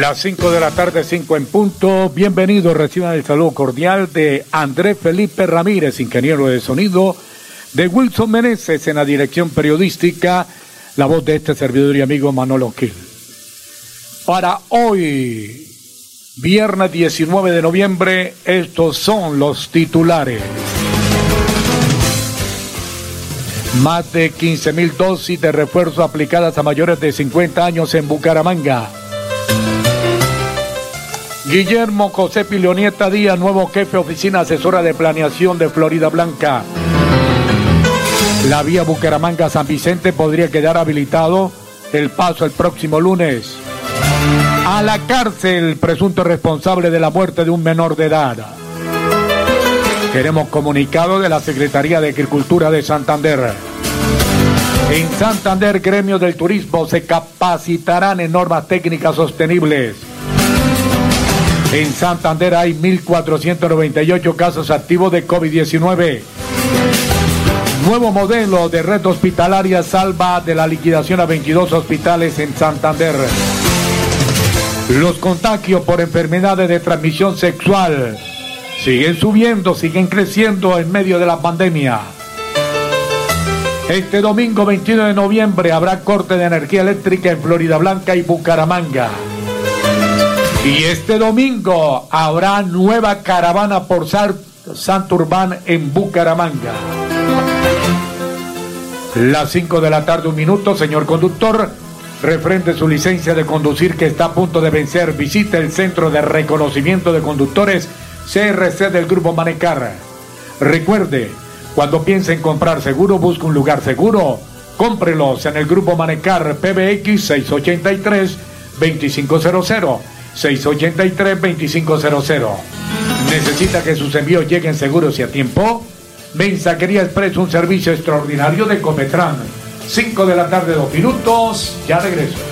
Las 5 de la tarde, 5 en punto. Bienvenidos, reciban el saludo cordial de Andrés Felipe Ramírez, ingeniero de sonido, de Wilson Meneses en la dirección periodística, la voz de este servidor y amigo Manolo Gil. Para hoy, viernes 19 de noviembre, estos son los titulares. Más de 15 mil dosis de refuerzo aplicadas a mayores de 50 años en Bucaramanga. Guillermo José Pilonieta Díaz, nuevo jefe oficina asesora de planeación de Florida Blanca. La vía Bucaramanga-San Vicente podría quedar habilitado el paso el próximo lunes. A la cárcel, presunto responsable de la muerte de un menor de edad. Queremos comunicado de la Secretaría de Agricultura de Santander. En Santander, gremios del turismo se capacitarán en normas técnicas sostenibles. En Santander hay 1.498 casos activos de COVID-19. Nuevo modelo de red hospitalaria salva de la liquidación a 22 hospitales en Santander. Los contagios por enfermedades de transmisión sexual siguen subiendo, siguen creciendo en medio de la pandemia. Este domingo 21 de noviembre habrá corte de energía eléctrica en Florida Blanca y Bucaramanga. Y este domingo habrá nueva caravana por Santurbán en Bucaramanga. Las 5 de la tarde, un minuto, señor conductor. Refrende su licencia de conducir que está a punto de vencer. Visite el Centro de Reconocimiento de Conductores CRC del Grupo Manecar. Recuerde, cuando piense en comprar seguro, busque un lugar seguro. Cómprelos en el Grupo Manecar PBX 683 2500 683-2500. ¿Necesita que sus envíos lleguen seguros y a tiempo? Mensajería Express, un servicio extraordinario de Cometran. 5 de la tarde, 2 minutos. Ya regreso.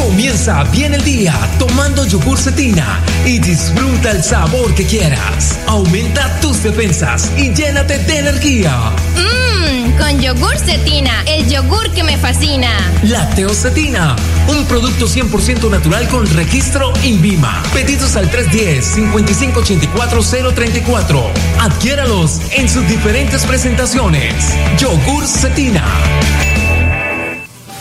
Comienza bien el día tomando yogur cetina y disfruta el sabor que quieras. Aumenta tus defensas y llénate de energía. Mmm, con yogur cetina, el yogur que me fascina. Lacteocetina, un producto 100% natural con registro INVIMA. Pedidos al 310-5584-034. Adquiéralos en sus diferentes presentaciones. Yogur cetina.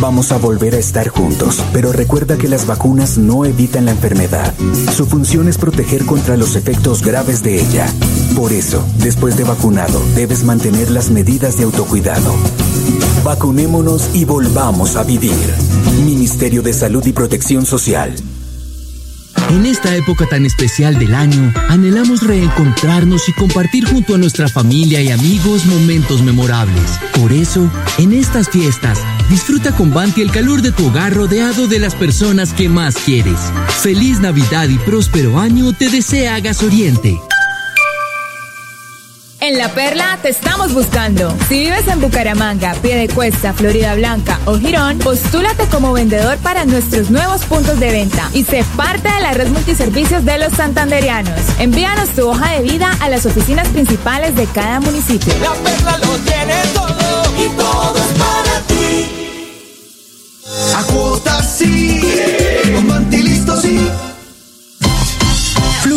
Vamos a volver a estar juntos, pero recuerda que las vacunas no evitan la enfermedad. Su función es proteger contra los efectos graves de ella. Por eso, después de vacunado, debes mantener las medidas de autocuidado. Vacunémonos y volvamos a vivir. Ministerio de Salud y Protección Social. En esta época tan especial del año, anhelamos reencontrarnos y compartir junto a nuestra familia y amigos momentos memorables. Por eso, en estas fiestas, disfruta con Banti el calor de tu hogar rodeado de las personas que más quieres. Feliz Navidad y próspero año te desea Gas Oriente. En La Perla te estamos buscando. Si vives en Bucaramanga, Piedecuesta, Florida Blanca o Girón, postúlate como vendedor para nuestros nuevos puntos de venta y sé parte de la red multiservicios de los santanderianos. Envíanos tu hoja de vida a las oficinas principales de cada municipio. La Perla lo tiene todo y todo es. A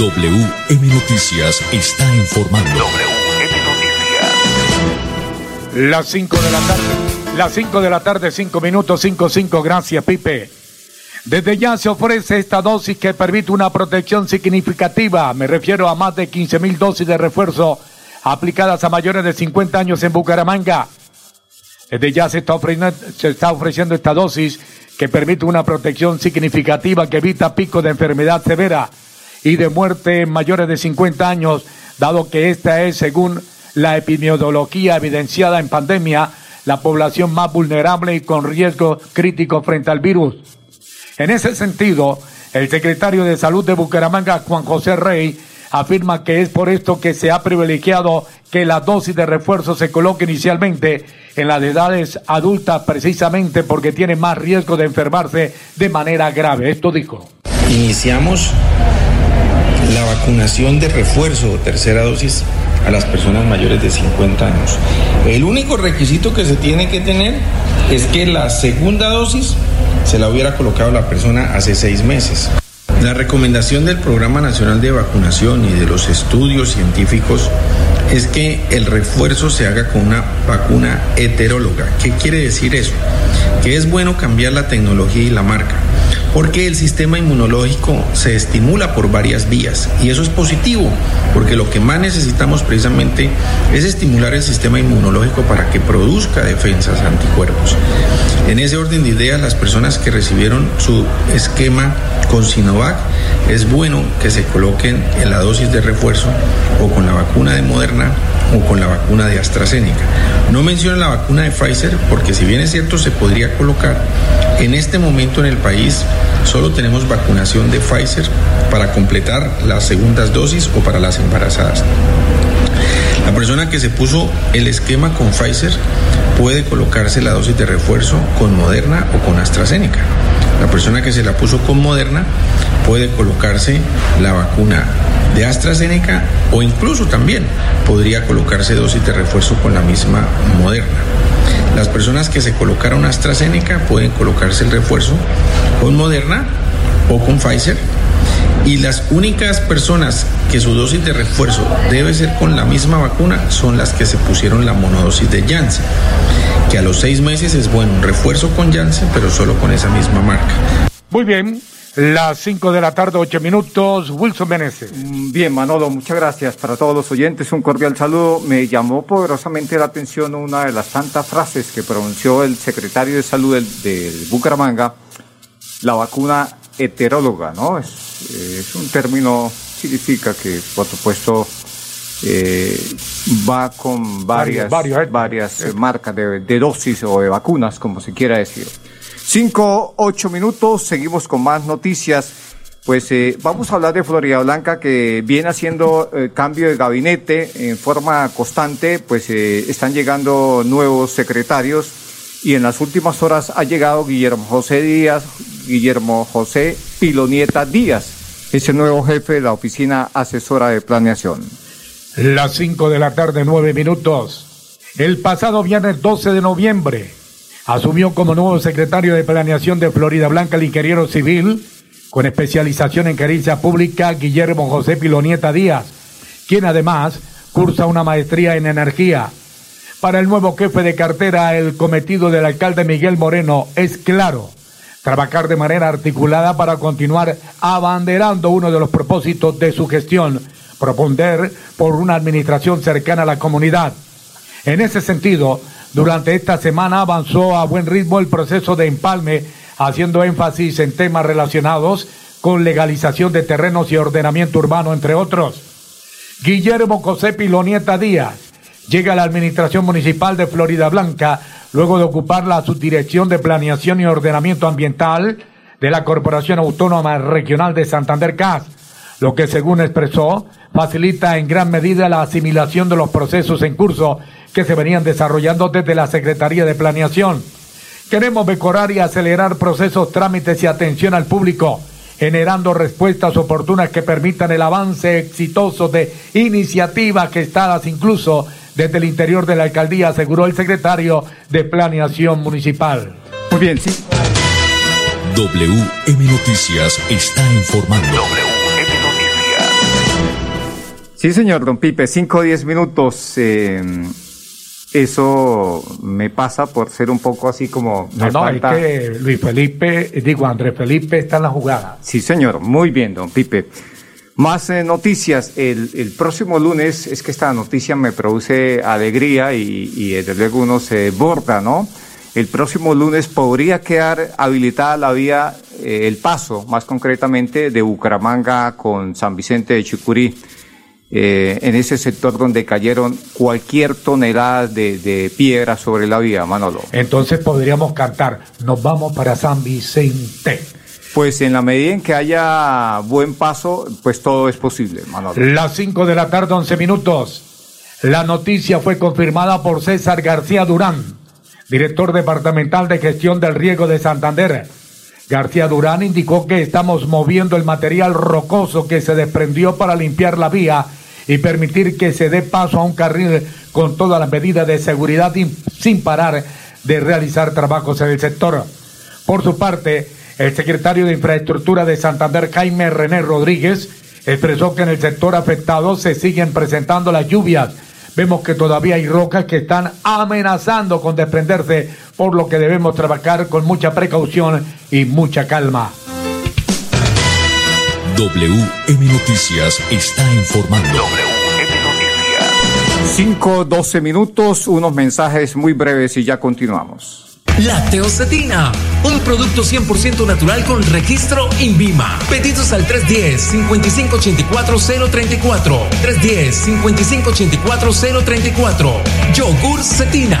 WM Noticias está informando. WM Noticias. Las 5 de la tarde. Las 5 de la tarde, 5 minutos, 5, 5. Gracias, Pipe. Desde ya se ofrece esta dosis que permite una protección significativa. Me refiero a más de 15 mil dosis de refuerzo aplicadas a mayores de 50 años en Bucaramanga. Desde ya se está, ofreciendo, se está ofreciendo esta dosis que permite una protección significativa que evita pico de enfermedad severa y de muerte en mayores de 50 años, dado que esta es, según la epidemiología evidenciada en pandemia, la población más vulnerable y con riesgo crítico frente al virus. En ese sentido, el secretario de Salud de Bucaramanga, Juan José Rey, afirma que es por esto que se ha privilegiado que la dosis de refuerzo se coloque inicialmente en las edades adultas precisamente porque tiene más riesgo de enfermarse de manera grave. Esto dijo. Iniciamos la vacunación de refuerzo o tercera dosis a las personas mayores de 50 años. El único requisito que se tiene que tener es que la segunda dosis se la hubiera colocado la persona hace seis meses. La recomendación del Programa Nacional de Vacunación y de los estudios científicos es que el refuerzo se haga con una vacuna heteróloga. ¿Qué quiere decir eso? Que es bueno cambiar la tecnología y la marca porque el sistema inmunológico se estimula por varias vías y eso es positivo, porque lo que más necesitamos precisamente es estimular el sistema inmunológico para que produzca defensas anticuerpos. En ese orden de ideas, las personas que recibieron su esquema con Sinovac, es bueno que se coloquen en la dosis de refuerzo o con la vacuna de Moderna o con la vacuna de AstraZeneca. No menciono la vacuna de Pfizer porque si bien es cierto se podría colocar, en este momento en el país solo tenemos vacunación de Pfizer para completar las segundas dosis o para las embarazadas. La persona que se puso el esquema con Pfizer puede colocarse la dosis de refuerzo con Moderna o con AstraZeneca. La persona que se la puso con Moderna puede colocarse la vacuna de AstraZeneca o incluso también podría colocarse dosis de refuerzo con la misma Moderna. Las personas que se colocaron AstraZeneca pueden colocarse el refuerzo con Moderna o con Pfizer. Y las únicas personas que su dosis de refuerzo debe ser con la misma vacuna son las que se pusieron la monodosis de Janssen, que a los seis meses es bueno un refuerzo con Janssen, pero solo con esa misma marca. Muy bien, las 5 de la tarde, 8 minutos. Wilson Meneses. Bien, Manolo, muchas gracias para todos los oyentes. Un cordial saludo. Me llamó poderosamente la atención una de las tantas frases que pronunció el secretario de Salud del, del Bucaramanga, la vacuna heteróloga, ¿no? Es, es un término, significa que, por supuesto, eh, va con varias, Varios, varias eh, marcas de, de dosis o de vacunas, como se quiera decir. Cinco, ocho minutos, seguimos con más noticias. Pues eh, vamos a hablar de Florida Blanca que viene haciendo eh, cambio de gabinete en forma constante, pues eh, están llegando nuevos secretarios y en las últimas horas ha llegado Guillermo José Díaz, Guillermo José Pilonieta Díaz, ese nuevo jefe de la oficina asesora de planeación. Las 5 de la tarde, 9 minutos. El pasado viernes 12 de noviembre asumió como nuevo secretario de Planeación de Florida Blanca el ingeniero civil con especialización en gerencia pública Guillermo José Pilonieta Díaz, quien además cursa una maestría en energía. Para el nuevo jefe de cartera, el cometido del alcalde Miguel Moreno es claro, trabajar de manera articulada para continuar abanderando uno de los propósitos de su gestión, proponder por una administración cercana a la comunidad. En ese sentido, durante esta semana avanzó a buen ritmo el proceso de empalme, haciendo énfasis en temas relacionados con legalización de terrenos y ordenamiento urbano, entre otros. Guillermo José Pilonieta Díaz llega a la Administración Municipal de Florida Blanca luego de ocupar la subdirección de Planeación y Ordenamiento Ambiental de la Corporación Autónoma Regional de Santander CAS, lo que según expresó facilita en gran medida la asimilación de los procesos en curso que se venían desarrollando desde la Secretaría de Planeación. Queremos mejorar y acelerar procesos, trámites y atención al público, generando respuestas oportunas que permitan el avance exitoso de iniciativas gestadas incluso desde el interior de la alcaldía, aseguró el secretario de Planeación Municipal. Muy bien, sí. WM Noticias está informando. Sí, señor Don Pipe, cinco o diez minutos. Eh, eso me pasa por ser un poco así como... No, no, falta- es que Luis Felipe, digo, Andrés Felipe está en la jugada. Sí, señor, muy bien, don Pipe. Más eh, noticias. El, el próximo lunes es que esta noticia me produce alegría y, y desde luego uno se borda, ¿no? El próximo lunes podría quedar habilitada la vía, eh, el paso, más concretamente, de Bucaramanga con San Vicente de Chucurí. Eh, en ese sector donde cayeron cualquier tonelada de, de piedra sobre la vía, Manolo. Entonces podríamos cantar, nos vamos para San Vicente. Pues en la medida en que haya buen paso, pues todo es posible, Manolo. Las 5 de la tarde, 11 minutos. La noticia fue confirmada por César García Durán, director departamental de gestión del riego de Santander. García Durán indicó que estamos moviendo el material rocoso que se desprendió para limpiar la vía y permitir que se dé paso a un carril con todas las medidas de seguridad y sin parar de realizar trabajos en el sector. Por su parte, el secretario de Infraestructura de Santander, Jaime René Rodríguez, expresó que en el sector afectado se siguen presentando las lluvias. Vemos que todavía hay rocas que están amenazando con desprenderse, por lo que debemos trabajar con mucha precaución y mucha calma. WM Noticias está informando. 5, 12 minutos, unos mensajes muy breves y ya continuamos. Lacteocetina, un producto 100% natural con registro INVIMA. Pedidos al 310-5584-034. 310-5584-034. Yogur Cetina.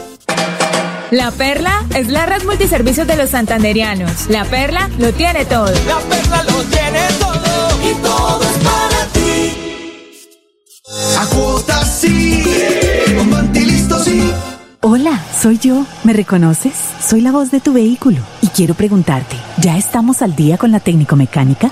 La Perla es la red multiservicios de los santanderianos. La Perla lo tiene todo. La perla lo tiene todo y todo es para ti. A cuotas sí, con sí. Hola, soy yo. ¿Me reconoces? Soy la voz de tu vehículo y quiero preguntarte, ¿ya estamos al día con la técnico mecánica?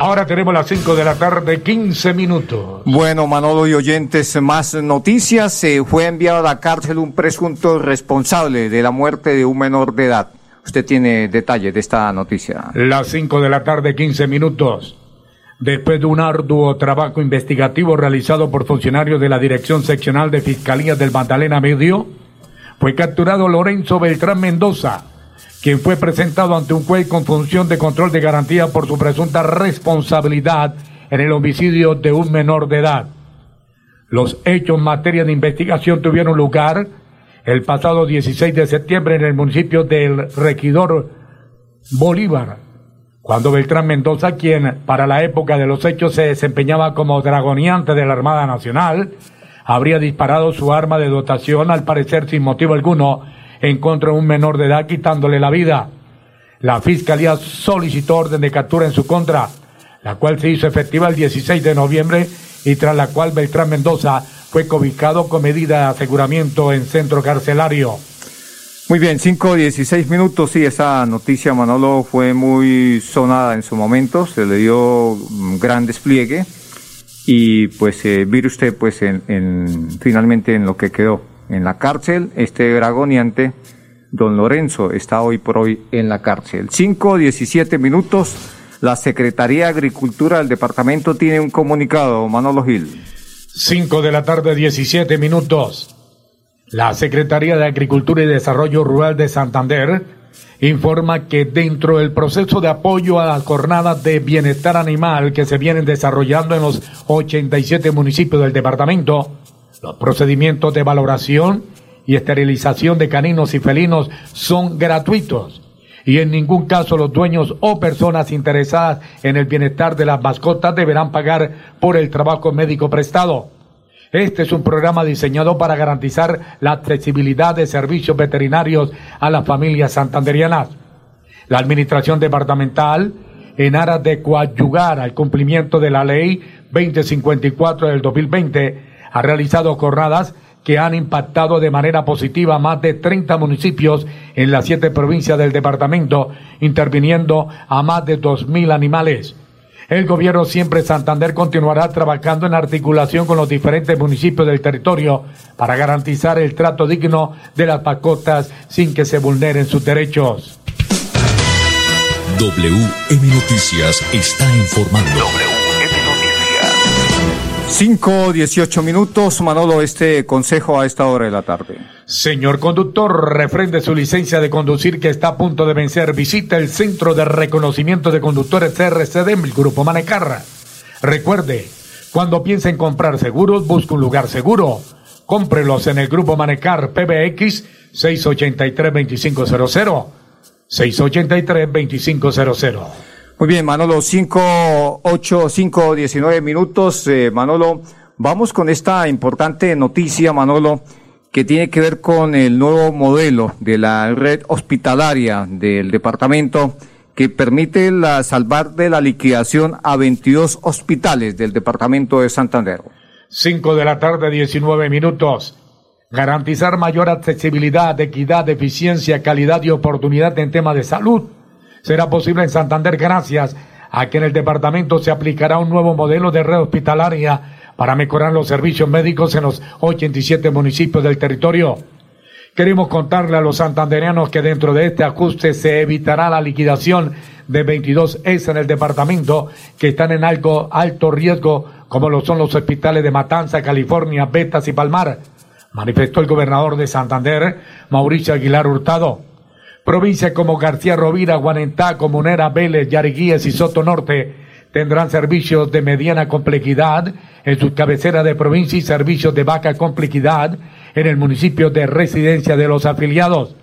Ahora tenemos las 5 de la tarde, 15 minutos. Bueno, Manolo y oyentes, más noticias. Se fue enviado a la cárcel un presunto responsable de la muerte de un menor de edad. Usted tiene detalles de esta noticia. Las 5 de la tarde, 15 minutos. Después de un arduo trabajo investigativo realizado por funcionarios de la Dirección Seccional de Fiscalía del Magdalena Medio, fue capturado Lorenzo Beltrán Mendoza, quien fue presentado ante un juez con función de control de garantía por su presunta responsabilidad en el homicidio de un menor de edad. Los hechos en materia de investigación tuvieron lugar el pasado 16 de septiembre en el municipio del Regidor Bolívar, cuando Beltrán Mendoza, quien para la época de los hechos se desempeñaba como dragoniante de la Armada Nacional, habría disparado su arma de dotación, al parecer sin motivo alguno, en contra de un menor de edad, quitándole la vida. La Fiscalía solicitó orden de captura en su contra, la cual se hizo efectiva el 16 de noviembre y tras la cual Beltrán Mendoza fue cobijado con medida de aseguramiento en centro carcelario. Muy bien, 5 16 minutos. Sí, esa noticia, Manolo, fue muy sonada en su momento. Se le dio un gran despliegue. Y pues, eh, mire usted, pues, en- finalmente en lo que quedó. En la cárcel, este dragoniante, don Lorenzo, está hoy por hoy en la cárcel. 5 17 minutos. La Secretaría de Agricultura del departamento tiene un comunicado, Manolo Gil. 5 de la tarde, 17 minutos. La Secretaría de Agricultura y Desarrollo Rural de Santander informa que dentro del proceso de apoyo a las jornadas de bienestar animal que se vienen desarrollando en los 87 municipios del departamento, los procedimientos de valoración y esterilización de caninos y felinos son gratuitos y en ningún caso los dueños o personas interesadas en el bienestar de las mascotas deberán pagar por el trabajo médico prestado. Este es un programa diseñado para garantizar la accesibilidad de servicios veterinarios a las familias santanderianas. La Administración Departamental, en aras de coadyugar al cumplimiento de la Ley 2054 del 2020, ha realizado jornadas que han impactado de manera positiva más de 30 municipios en las siete provincias del departamento, interviniendo a más de 2.000 animales. El gobierno siempre Santander continuará trabajando en articulación con los diferentes municipios del territorio para garantizar el trato digno de las mascotas sin que se vulneren sus derechos. WM Noticias está informando. 5 18 minutos, Manolo, este consejo a esta hora de la tarde. Señor conductor, refrende su licencia de conducir que está a punto de vencer. Visita el Centro de Reconocimiento de Conductores CRC del Grupo Manecarra. Recuerde, cuando piense en comprar seguros, busque un lugar seguro. Cómprelos en el Grupo Manecar PBX 683-2500. 683-2500. Muy bien, Manolo, 5, 8, 5, 19 minutos. Eh, Manolo, vamos con esta importante noticia, Manolo, que tiene que ver con el nuevo modelo de la red hospitalaria del departamento que permite la salvar de la liquidación a 22 hospitales del departamento de Santander. 5 de la tarde, 19 minutos. Garantizar mayor accesibilidad, equidad, eficiencia, calidad y oportunidad en temas de salud será posible en Santander gracias a que en el departamento se aplicará un nuevo modelo de red hospitalaria para mejorar los servicios médicos en los 87 municipios del territorio. Queremos contarle a los santandereanos que dentro de este ajuste se evitará la liquidación de 22 S en el departamento que están en algo alto riesgo, como lo son los hospitales de Matanza, California, Betas y Palmar, manifestó el gobernador de Santander, Mauricio Aguilar Hurtado. Provincias como García Rovira, Guanentá, Comunera, Vélez, Yariguíes y Soto Norte tendrán servicios de mediana complejidad en sus cabeceras de provincia y servicios de baja complejidad en el municipio de residencia de los afiliados.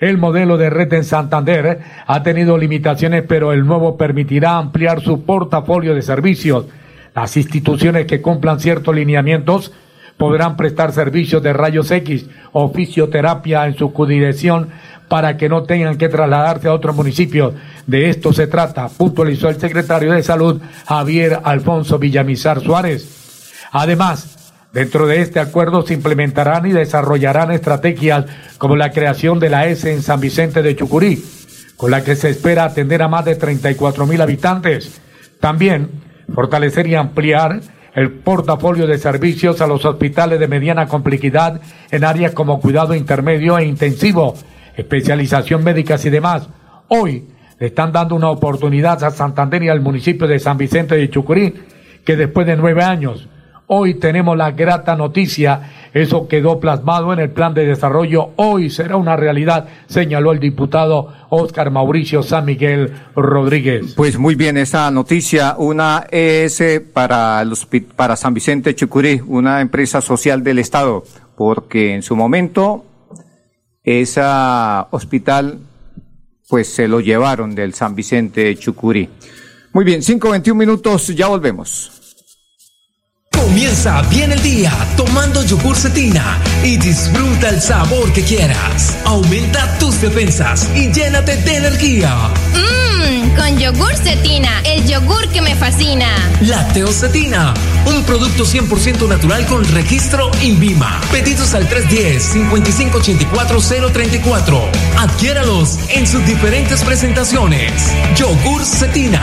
El modelo de red en Santander ha tenido limitaciones, pero el nuevo permitirá ampliar su portafolio de servicios. Las instituciones que cumplan ciertos lineamientos podrán prestar servicios de rayos X o fisioterapia en su jurisdicción para que no tengan que trasladarse a otros municipios. De esto se trata, puntualizó el secretario de Salud Javier Alfonso Villamizar Suárez. Además, Dentro de este acuerdo se implementarán y desarrollarán estrategias como la creación de la S en San Vicente de Chucurí, con la que se espera atender a más de 34 mil habitantes. También fortalecer y ampliar el portafolio de servicios a los hospitales de mediana complejidad en áreas como cuidado intermedio e intensivo, especialización médicas y demás. Hoy le están dando una oportunidad a Santander y al municipio de San Vicente de Chucurí, que después de nueve años Hoy tenemos la grata noticia, eso quedó plasmado en el plan de desarrollo, hoy será una realidad, señaló el diputado Oscar Mauricio San Miguel Rodríguez. Pues muy bien, esa noticia, una es para, los, para San Vicente Chucurí, una empresa social del Estado, porque en su momento ese hospital pues se lo llevaron del San Vicente Chucurí. Muy bien, 5.21 minutos, ya volvemos. Comienza bien el día tomando yogur cetina y disfruta el sabor que quieras. Aumenta tus defensas y llénate de energía. Mmm, con yogur cetina, el yogur que me fascina. Cetina, un producto 100% natural con registro INVIMA. Pedidos al 310-5584-034. Adquiéralos en sus diferentes presentaciones. Yogur cetina.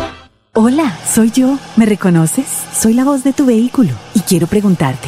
Hola, soy yo. ¿Me reconoces? Soy la voz de tu vehículo y quiero preguntarte,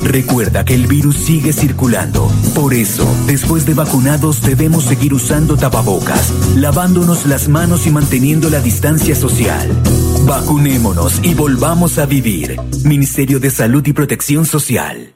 Recuerda que el virus sigue circulando. Por eso, después de vacunados debemos seguir usando tapabocas, lavándonos las manos y manteniendo la distancia social. Vacunémonos y volvamos a vivir. Ministerio de Salud y Protección Social.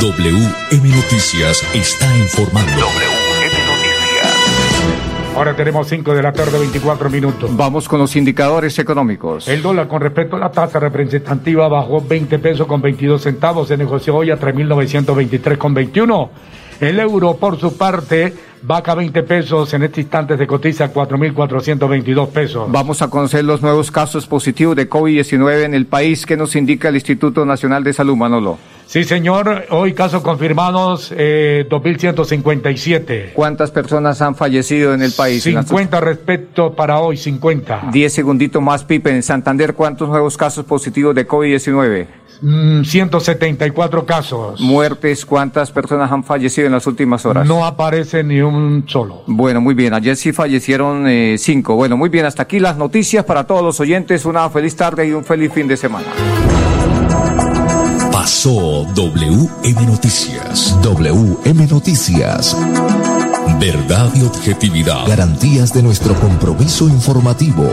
WM Noticias está informando. WM Noticias. Ahora tenemos 5 de la tarde, 24 minutos. Vamos con los indicadores económicos. El dólar con respecto a la tasa representativa bajó 20 pesos con 22 centavos. Se negoció hoy a 3.923 con 21. El euro, por su parte, vaca 20 pesos, en este instante se cotiza 4.422 pesos. Vamos a conocer los nuevos casos positivos de COVID-19 en el país que nos indica el Instituto Nacional de Salud, Manolo. Sí, señor. Hoy casos confirmados, eh, 2.157. ¿Cuántas personas han fallecido en el país? 50 respecto para hoy, 50. 10 segunditos más, Pipe. En Santander, ¿cuántos nuevos casos positivos de COVID-19? 174 mm, casos. Muertes, ¿cuántas personas han fallecido en las últimas horas? No aparece ni un solo. Bueno, muy bien. Ayer sí fallecieron eh, cinco. Bueno, muy bien. Hasta aquí las noticias para todos los oyentes. Una feliz tarde y un feliz fin de semana. Pasó WM Noticias. WM Noticias. Verdad y objetividad. Garantías de nuestro compromiso informativo.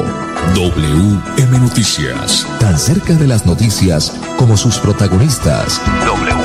WM Noticias. Tan cerca de las noticias como sus protagonistas. WM Noticias.